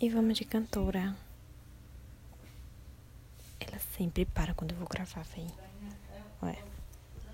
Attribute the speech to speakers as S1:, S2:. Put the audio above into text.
S1: E vamos de cantora. Ela sempre para quando eu vou gravar, vem. Olha.